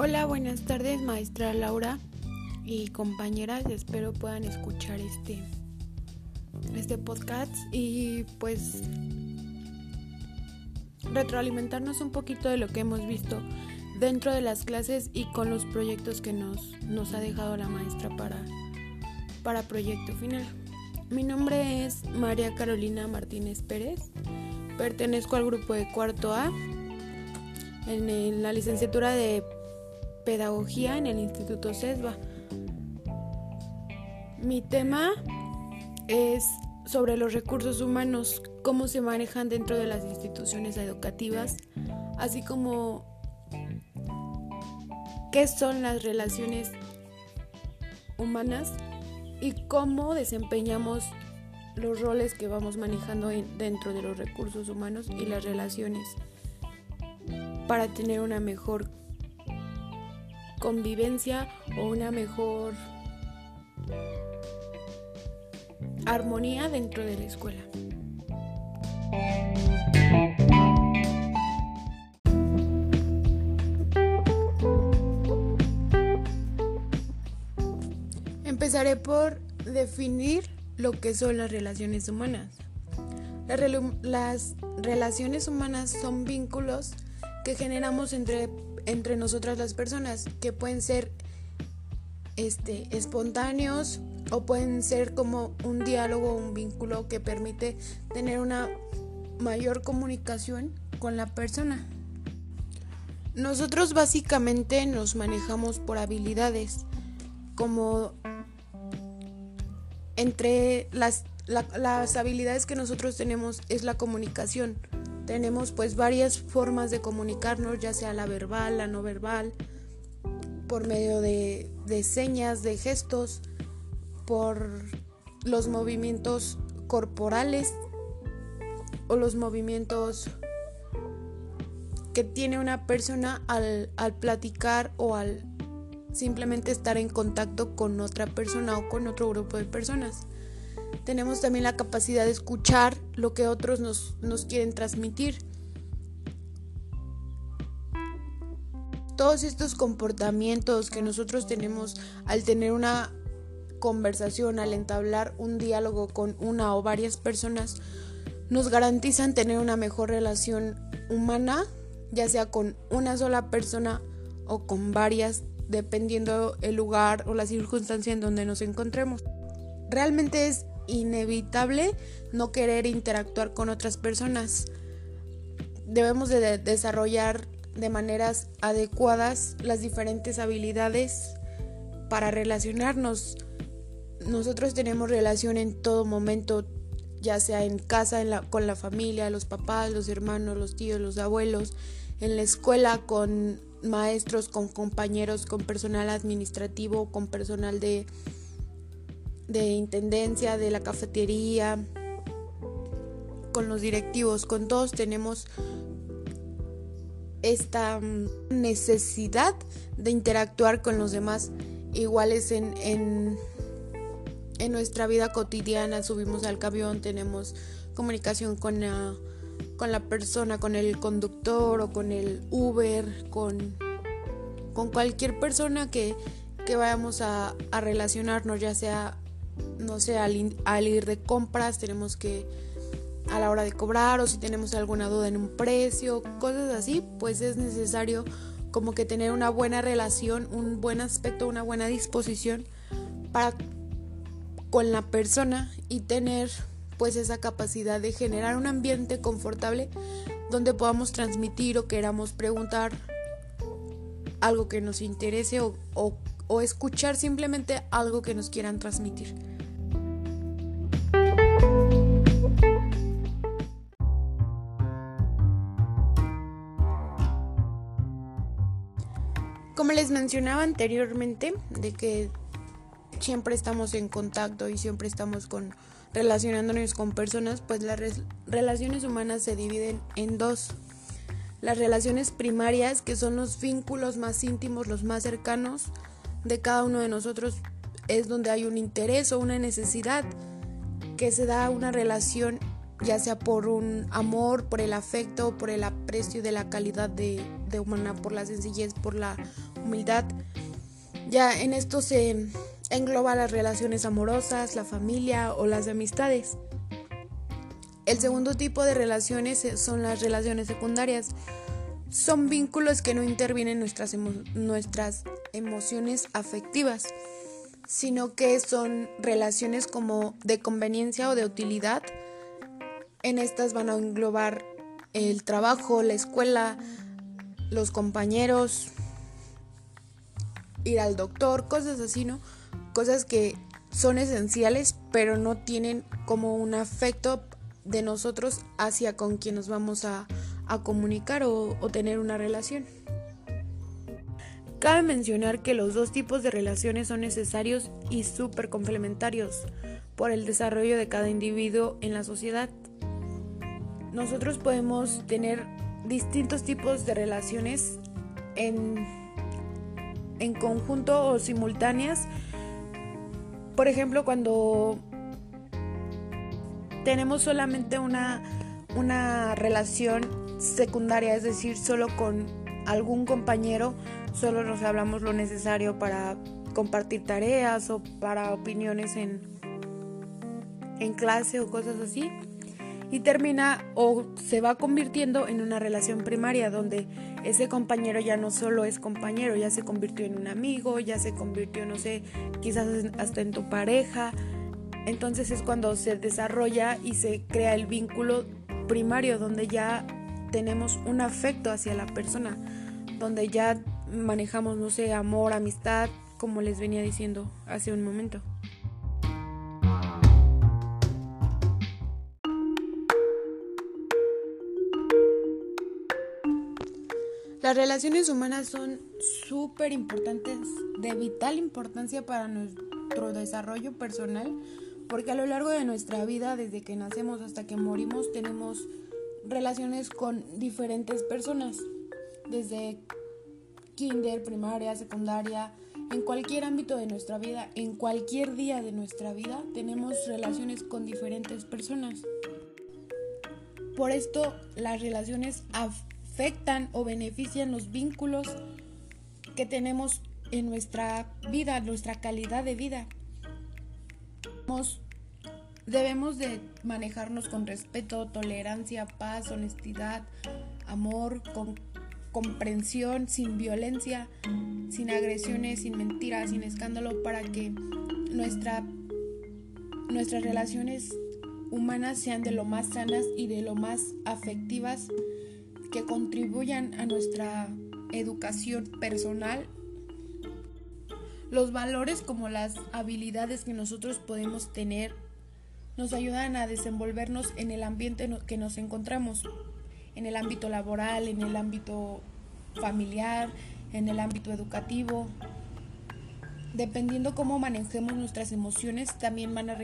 Hola, buenas tardes, maestra Laura y compañeras. Espero puedan escuchar este, este podcast y pues retroalimentarnos un poquito de lo que hemos visto dentro de las clases y con los proyectos que nos, nos ha dejado la maestra para, para proyecto final. Mi nombre es María Carolina Martínez Pérez. Pertenezco al grupo de cuarto A en la licenciatura de Pedagogía en el Instituto CESBA. Mi tema es sobre los recursos humanos, cómo se manejan dentro de las instituciones educativas, así como qué son las relaciones humanas y cómo desempeñamos los roles que vamos manejando dentro de los recursos humanos y las relaciones para tener una mejor convivencia o una mejor armonía dentro de la escuela. Empezaré por definir lo que son las relaciones humanas. Las, relaciones humanas son vínculos que generamos entre entre nosotras las personas, que pueden ser este, espontáneos o pueden ser como un diálogo, un vínculo que permite tener una mayor comunicación con la persona. Nosotros básicamente nos manejamos por habilidades, como entre las, las habilidades que nosotros tenemos es la comunicación tenemos pues varias formas de comunicarnos, ya sea la verbal, la no verbal, por medio de, señas, de gestos, por los movimientos corporales o los movimientos que tiene una persona al, al, platicar o al simplemente estar en contacto con otra persona o con otro grupo de personas tenemos también la capacidad de escuchar lo que otros nos, nos quieren transmitir. Todos estos comportamientos que nosotros tenemos al tener una conversación, al entablar un diálogo con una o varias personas, nos garantizan tener una mejor relación humana, ya sea con una sola persona o con varias, dependiendo el lugar o la circunstancia en donde nos encontremos. Realmente es inevitable no querer interactuar con otras personas. Debemos de desarrollar de maneras adecuadas las diferentes habilidades para relacionarnos. Nosotros tenemos relación en todo momento, ya sea en casa, con la familia, los papás, los hermanos, los tíos, los abuelos, en la escuela, con maestros, con compañeros, con personal administrativo, con personal de de intendencia, de la cafetería, con los directivos, con todos tenemos esta mm, necesidad de interactuar con los demás iguales en, en, en nuestra vida cotidiana. Subimos al camión, tenemos comunicación con la, con la persona, con el conductor o con el Uber, con, con cualquier persona que, que vayamos a, a relacionarnos, ya sea no sé, al, ir de compras tenemos que a la hora de cobrar o si tenemos alguna duda en un precio, cosas así, pues es necesario como que tener una buena relación, un buen aspecto, una buena disposición para con la persona y tener pues esa capacidad de generar un ambiente confortable donde podamos transmitir o queramos preguntar algo que nos interese o, o escuchar simplemente algo que nos quieran transmitir. Como les mencionaba anteriormente, de que siempre estamos en contacto y siempre estamos con relacionándonos con personas, pues las relaciones humanas se dividen en dos. Las relaciones primarias, que son los vínculos más íntimos, los más cercanos de cada uno de nosotros, es donde hay un interés o una necesidad que se da una relación ya sea por un amor, por el afecto, por el aprecio de la calidad de, de humana, por la sencillez, por la humildad. Ya en esto se engloba las relaciones amorosas, la familia o las amistades. El segundo tipo de relaciones son las relaciones secundarias. Son vínculos que no intervienen nuestras, nuestras emociones afectivas, sino que son relaciones como de conveniencia o de utilidad. En estas van a englobar el trabajo, la escuela, los compañeros, ir al doctor, cosas así, ¿no? Cosas que son esenciales, pero no tienen como un afecto de nosotros hacia con quien nos vamos a, comunicar o, o tener una relación. Cabe mencionar que los dos tipos de relaciones son necesarios y súper complementarios por el desarrollo de cada individuo en la sociedad. Nosotros podemos tener distintos tipos de relaciones en, en conjunto o simultáneas. Por ejemplo, cuando tenemos solamente una, una relación secundaria, es decir, solo con algún compañero, solo nos hablamos lo necesario para compartir tareas o para opiniones en, en clase o cosas así y termina o se va convirtiendo en una relación primaria donde ese compañero ya no solo es compañero, ya se convirtió en un amigo, ya se convirtió, no sé, quizás hasta en tu pareja. Entonces es cuando se desarrolla y se crea el vínculo primario donde ya tenemos un afecto hacia la persona, donde ya manejamos, no sé, amor, amistad, como les venía diciendo hace un momento. Las relaciones humanas son súper importantes, de vital importancia para nuestro desarrollo personal, porque a lo largo de nuestra vida, desde que nacemos hasta que morimos, tenemos relaciones con diferentes personas, desde kinder, primaria, secundaria, en cualquier ámbito de nuestra vida, en cualquier día de nuestra vida, tenemos relaciones con diferentes personas. Por esto, las relaciones afectan o benefician los vínculos que tenemos en nuestra vida, nuestra calidad de vida. Debemos de manejarnos con respeto, tolerancia, paz, honestidad, amor, con comprensión, sin violencia, sin agresiones, sin mentiras, sin escándalo, para que nuestra, nuestras relaciones humanas sean de lo más sanas y de lo más afectivas que contribuyan a nuestra educación personal. Los valores como las habilidades que nosotros podemos tener nos ayudan a desenvolvernos en el ambiente que nos encontramos, en el ámbito laboral, en el ámbito familiar, en el ámbito educativo. Dependiendo cómo manejemos nuestras emociones, también van a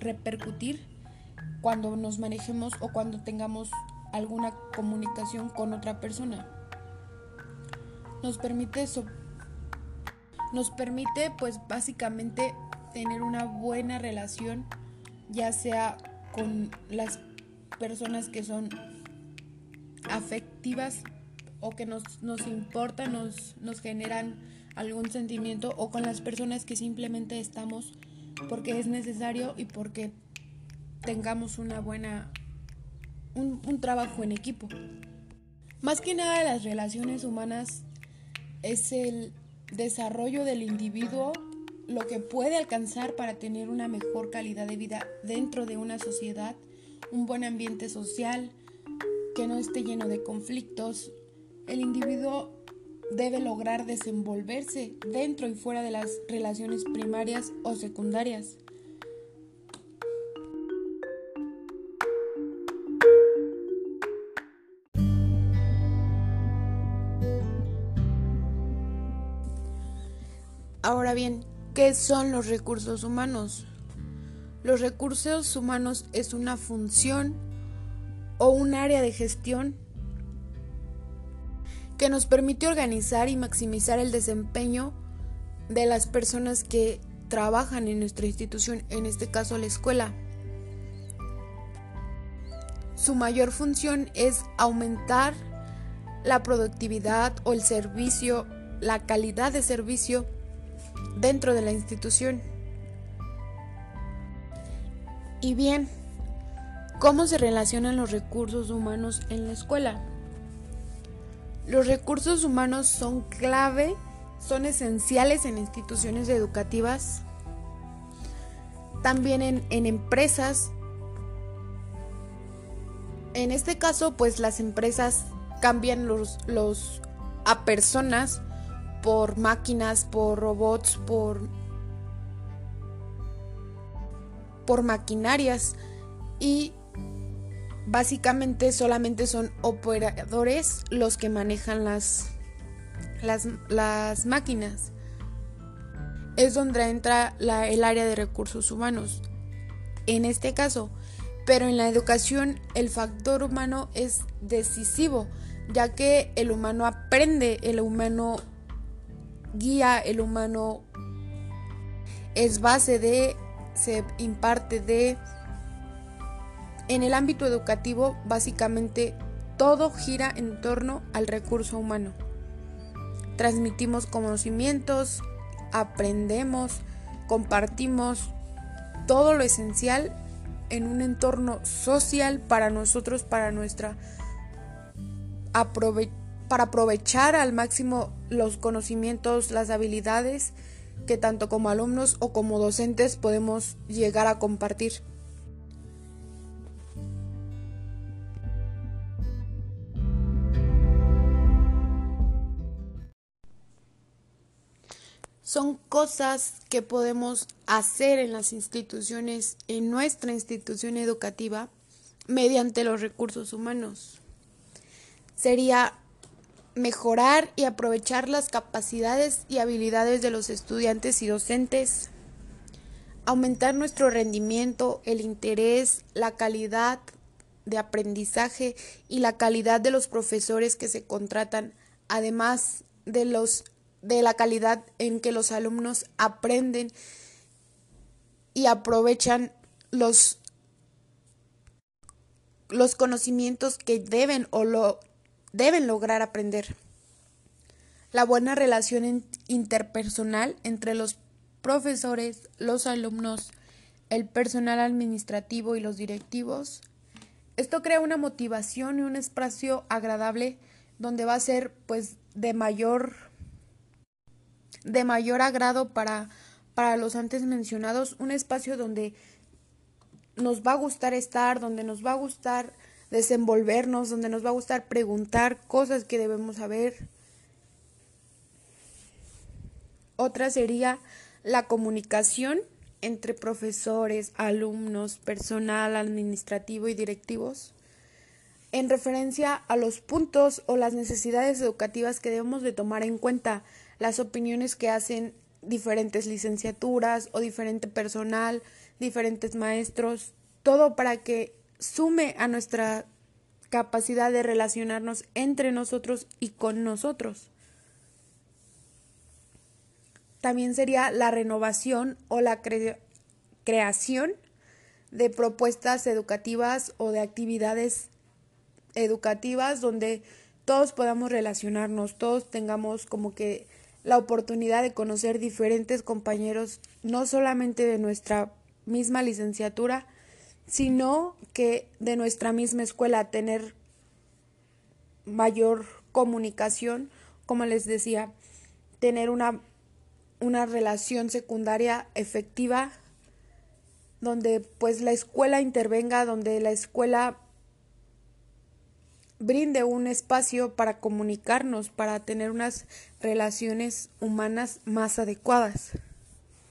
repercutir cuando nos manejemos o cuando tengamos alguna comunicación con otra persona. Nos permite nos permite pues básicamente tener una buena relación ya sea con las personas que son afectivas o que nos, nos importan, nos, nos generan algún sentimiento o con las personas que simplemente estamos porque es necesario y porque tengamos una buena un, trabajo en equipo. Más que nada las relaciones humanas es el desarrollo del individuo lo que puede alcanzar para tener una mejor calidad de vida dentro de una sociedad, un buen ambiente social que no esté lleno de conflictos. El individuo debe lograr desenvolverse dentro y fuera de las relaciones primarias o secundarias. Ahora bien, ¿qué son los recursos humanos? Los recursos humanos es una función o un área de gestión que nos permite organizar y maximizar el desempeño de las personas que trabajan en nuestra institución, en este caso la escuela. Su mayor función es aumentar la productividad o el servicio la calidad de servicio dentro de la institución. Y bien, ¿cómo se relacionan los recursos humanos en la escuela? Los recursos humanos son clave, son esenciales en instituciones educativas, también en, en empresas. En este caso, pues las empresas cambian los, los a personas por máquinas, por robots, por por maquinarias y básicamente solamente son operadores los que manejan las, las, las máquinas. Es donde entra el área de recursos humanos. En este caso, pero en la educación el factor humano es decisivo, ya que el humano aprende, el humano guía, el humano es base de, se imparte de... En el ámbito educativo, básicamente todo gira en torno al recurso humano. Transmitimos conocimientos, aprendemos, compartimos todo lo esencial en un entorno social para nosotros, para nuestra para aprovechar al máximo los conocimientos, las habilidades que tanto como alumnos o como docentes podemos llegar a compartir. Son cosas que podemos hacer en las instituciones, en nuestra institución educativa, mediante los recursos humanos. Sería mejorar y aprovechar las capacidades y habilidades de los estudiantes y docentes, aumentar nuestro rendimiento, el interés, la calidad de aprendizaje y la calidad de los profesores que se contratan, además de los de la calidad en que los alumnos aprenden y aprovechan los los conocimientos que deben o lo deben lograr aprender. La buena relación interpersonal entre los profesores, los alumnos, el personal administrativo y los directivos. Esto crea una motivación y un espacio agradable donde va a ser pues de mayor de mayor agrado para para los antes mencionados, un espacio donde nos va a gustar estar, donde nos va a gustar desenvolvernos, donde nos va a gustar preguntar cosas que debemos saber. Otra sería la comunicación entre profesores, alumnos, personal administrativo y directivos en referencia a los puntos o las necesidades educativas que debemos de tomar en cuenta, las opiniones que hacen diferentes licenciaturas o diferente personal, diferentes maestros, todo para que sume a nuestra capacidad de relacionarnos entre nosotros y con nosotros. También sería la renovación o la creación de propuestas educativas o de actividades educativas donde todos podamos relacionarnos, todos tengamos como que la oportunidad de conocer diferentes compañeros, no solamente de nuestra misma licenciatura, sino que de nuestra misma escuela tener mayor comunicación, como les decía, tener una, una relación secundaria efectiva donde pues la escuela intervenga, donde la escuela brinde un espacio para comunicarnos, para tener unas relaciones humanas más adecuadas.